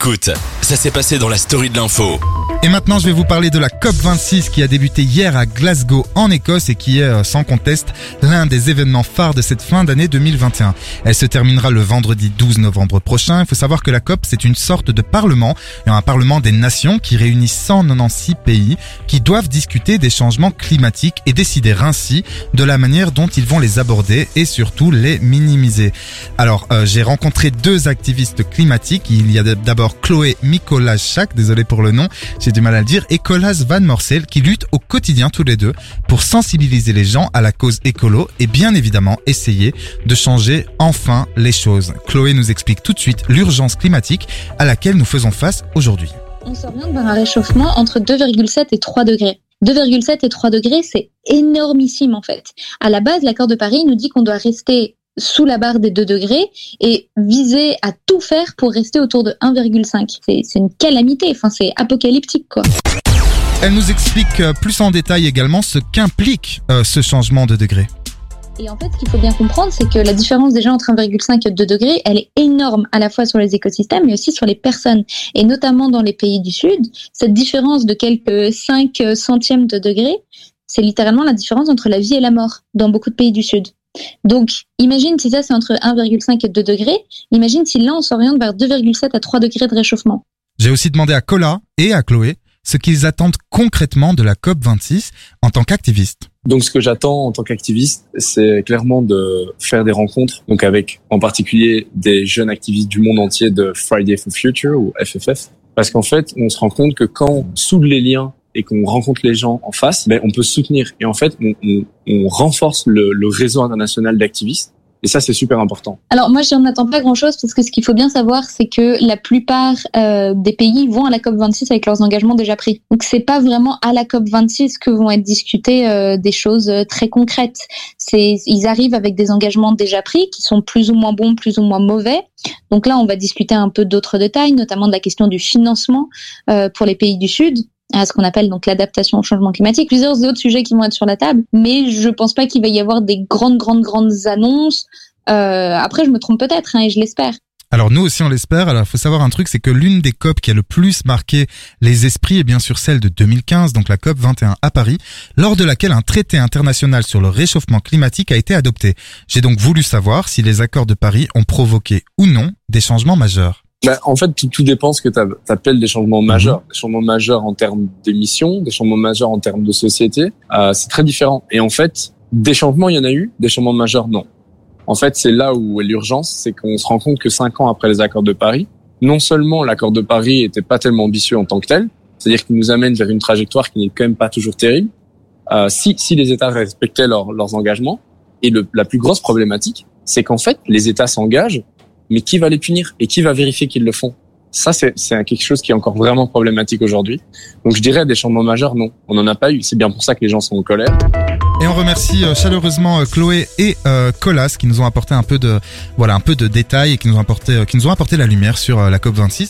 Écoute, ça s'est passé dans la story de l'info. Et maintenant, je vais vous parler de la COP26 qui a débuté hier à Glasgow en Écosse et qui est euh, sans conteste l'un des événements phares de cette fin d'année 2021. Elle se terminera le vendredi 12 novembre prochain. Il faut savoir que la COP, c'est une sorte de parlement, un parlement des nations qui réunit 196 pays qui doivent discuter des changements climatiques et décider ainsi de la manière dont ils vont les aborder et surtout les minimiser. Alors, euh, j'ai rencontré deux activistes climatiques. Il y a d'abord Chloé Mikolas-Chak, désolé pour le nom, j'ai du mal à le dire, et Colas Van Morsel qui luttent au quotidien tous les deux pour sensibiliser les gens à la cause écolo et bien évidemment essayer de changer enfin les choses. Chloé nous explique tout de suite l'urgence climatique à laquelle nous faisons face aujourd'hui. On s'oriente vers un réchauffement entre 2,7 et 3 degrés. 2,7 et 3 degrés, c'est énormissime en fait. À la base, l'accord de Paris nous dit qu'on doit rester sous la barre des 2 degrés et viser à tout faire pour rester autour de 1,5. C'est une calamité, enfin c'est apocalyptique quoi. Elle nous explique euh, plus en détail également ce qu'implique euh, ce changement de degré. Et en fait, ce qu'il faut bien comprendre, c'est que la différence déjà entre 1,5 et 2 degrés, elle est énorme à la fois sur les écosystèmes, mais aussi sur les personnes. Et notamment dans les pays du Sud, cette différence de quelques 5 centièmes de degré, c'est littéralement la différence entre la vie et la mort dans beaucoup de pays du Sud. Donc, imagine si ça c'est entre 1,5 et 2 degrés, imagine si là on s'oriente vers 2,7 à 3 degrés de réchauffement. J'ai aussi demandé à Cola et à Chloé ce qu'ils attendent concrètement de la COP26 en tant qu'activistes. Donc ce que j'attends en tant qu'activiste, c'est clairement de faire des rencontres, donc avec en particulier des jeunes activistes du monde entier de Friday for Future ou FFF, parce qu'en fait, on se rend compte que quand on soude les liens et qu'on rencontre les gens en face, ben, on peut soutenir. Et en fait, on, on, on renforce le, le réseau international d'activistes et ça, c'est super important. Alors moi, j'en attends pas grand-chose parce que ce qu'il faut bien savoir, c'est que la plupart euh, des pays vont à la COP 26 avec leurs engagements déjà pris. Donc c'est pas vraiment à la COP 26 que vont être discutées euh, des choses euh, très concrètes. C'est ils arrivent avec des engagements déjà pris qui sont plus ou moins bons, plus ou moins mauvais. Donc là, on va discuter un peu d'autres détails, notamment de la question du financement euh, pour les pays du Sud à ce qu'on appelle donc l'adaptation au changement climatique, plusieurs autres sujets qui vont être sur la table, mais je pense pas qu'il va y avoir des grandes, grandes, grandes annonces. Euh, après, je me trompe peut-être, hein, et je l'espère. Alors nous aussi on l'espère. Alors il faut savoir un truc, c'est que l'une des COP qui a le plus marqué les esprits est bien sûr celle de 2015, donc la COP 21 à Paris, lors de laquelle un traité international sur le réchauffement climatique a été adopté. J'ai donc voulu savoir si les accords de Paris ont provoqué ou non des changements majeurs. Bah, en fait, tout, tout dépend ce que tu appelles des changements majeurs. Des changements majeurs en termes d'émissions, des changements majeurs en termes de société, euh, c'est très différent. Et en fait, des changements, il y en a eu, des changements majeurs, non. En fait, c'est là où est l'urgence, c'est qu'on se rend compte que cinq ans après les accords de Paris, non seulement l'accord de Paris était pas tellement ambitieux en tant que tel, c'est-à-dire qu'il nous amène vers une trajectoire qui n'est quand même pas toujours terrible, euh, si, si les États respectaient leurs engagements. Et le, la plus grosse problématique, c'est qu'en fait, les États s'engagent mais qui va les punir et qui va vérifier qu'ils le font? Ça, c'est quelque chose qui est encore vraiment problématique aujourd'hui. Donc, je dirais des changements majeurs, non. On n'en a pas eu. C'est bien pour ça que les gens sont en colère. Et on remercie euh, chaleureusement euh, Chloé et euh, Colas qui nous ont apporté un peu de voilà un peu de détails et qui nous ont apporté qui nous ont apporté la lumière sur la COP 26.